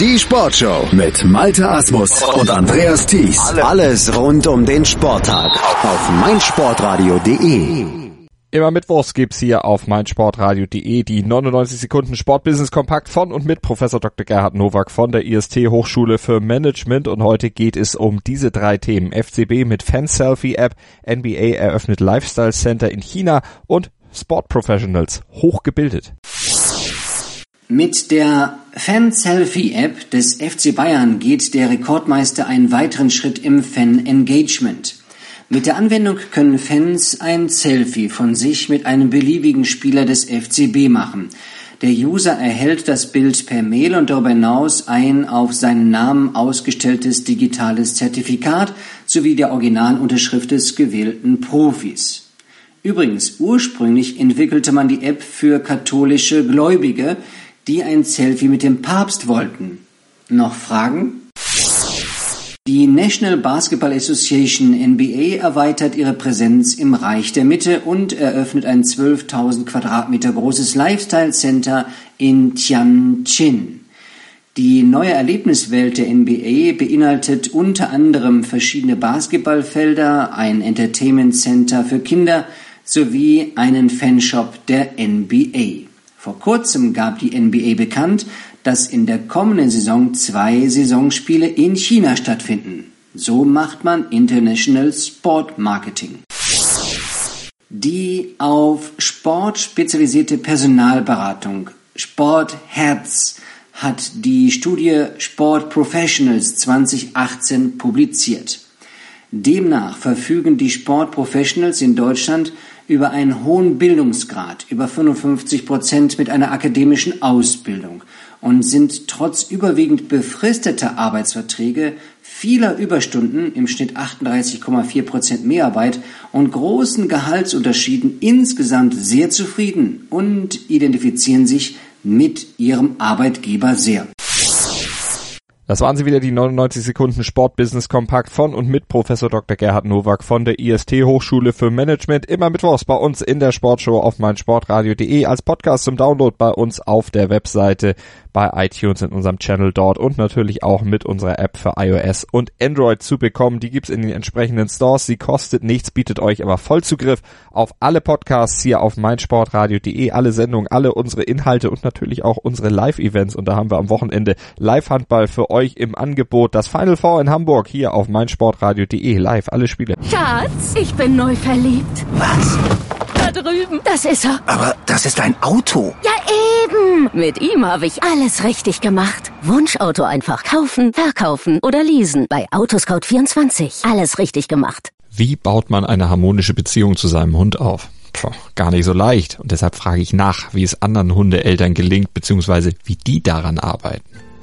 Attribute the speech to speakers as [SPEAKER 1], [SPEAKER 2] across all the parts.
[SPEAKER 1] Die Sportshow mit Malte Asmus und Andreas Thies. Alles rund um den Sporttag auf meinsportradio.de.
[SPEAKER 2] Immer Mittwochs gibt's hier auf meinsportradio.de die 99 Sekunden Sportbusiness Kompakt von und mit Professor Dr. Gerhard Nowak von der IST Hochschule für Management und heute geht es um diese drei Themen. FCB mit Fan-Selfie App, NBA eröffnet Lifestyle Center in China und Sport Professionals hochgebildet.
[SPEAKER 3] Mit der Fan-Selfie-App des FC Bayern geht der Rekordmeister einen weiteren Schritt im Fan-Engagement. Mit der Anwendung können Fans ein Selfie von sich mit einem beliebigen Spieler des FCB machen. Der User erhält das Bild per Mail und darüber hinaus ein auf seinen Namen ausgestelltes digitales Zertifikat sowie der Originalunterschrift des gewählten Profis. Übrigens, ursprünglich entwickelte man die App für katholische Gläubige, die ein Selfie mit dem Papst wollten. Noch Fragen? Die National Basketball Association NBA erweitert ihre Präsenz im Reich der Mitte und eröffnet ein 12.000 Quadratmeter großes Lifestyle Center in Tianjin. Die neue Erlebniswelt der NBA beinhaltet unter anderem verschiedene Basketballfelder, ein Entertainment Center für Kinder sowie einen Fanshop der NBA. Vor kurzem gab die NBA bekannt, dass in der kommenden Saison zwei Saisonspiele in China stattfinden. So macht man International Sport Marketing. Die auf Sport spezialisierte Personalberatung Sportherz hat die Studie Sport Professionals 2018 publiziert. Demnach verfügen die Sportprofessionals in Deutschland über einen hohen Bildungsgrad, über 55 Prozent mit einer akademischen Ausbildung und sind trotz überwiegend befristeter Arbeitsverträge, vieler Überstunden, im Schnitt 38,4 Prozent Mehrarbeit und großen Gehaltsunterschieden insgesamt sehr zufrieden und identifizieren sich mit ihrem Arbeitgeber sehr.
[SPEAKER 2] Das waren sie wieder, die 99 Sekunden Sportbusiness Kompakt von und mit Professor Dr. Gerhard Nowak von der IST Hochschule für Management. Immer mittwochs bei uns in der Sportshow auf meinsportradio.de als Podcast zum Download bei uns auf der Webseite bei iTunes in unserem Channel dort und natürlich auch mit unserer App für iOS und Android zu bekommen. Die gibt's in den entsprechenden Stores. Sie kostet nichts, bietet euch aber Vollzugriff auf alle Podcasts hier auf meinsportradio.de, alle Sendungen, alle unsere Inhalte und natürlich auch unsere Live-Events. Und da haben wir am Wochenende Live-Handball für euch im Angebot. Das Final Four in Hamburg hier auf meinsportradio.de. Live, alle Spiele.
[SPEAKER 4] Schatz, ich bin neu verliebt.
[SPEAKER 5] Was?
[SPEAKER 4] Da drüben. Das ist er.
[SPEAKER 5] Aber das ist ein Auto.
[SPEAKER 4] Ja, eben. Mit ihm habe ich alles richtig gemacht. Wunschauto einfach kaufen, verkaufen oder leasen. Bei Autoscout24. Alles richtig gemacht.
[SPEAKER 2] Wie baut man eine harmonische Beziehung zu seinem Hund auf? Puh, gar nicht so leicht. Und deshalb frage ich nach, wie es anderen Hundeeltern gelingt, beziehungsweise wie die daran arbeiten.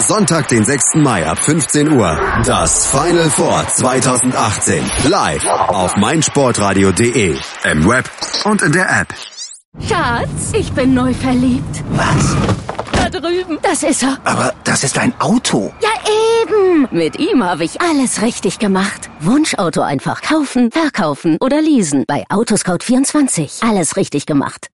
[SPEAKER 1] Sonntag, den 6. Mai ab 15 Uhr. Das Final Four 2018. Live auf meinsportradio.de. Im Web und in der App.
[SPEAKER 4] Schatz, ich bin neu verliebt.
[SPEAKER 5] Was?
[SPEAKER 4] Da drüben. Das ist er.
[SPEAKER 5] Aber das ist ein Auto.
[SPEAKER 4] Ja, eben. Mit ihm habe ich alles richtig gemacht. Wunschauto einfach kaufen, verkaufen oder leasen. Bei Autoscout24. Alles richtig gemacht.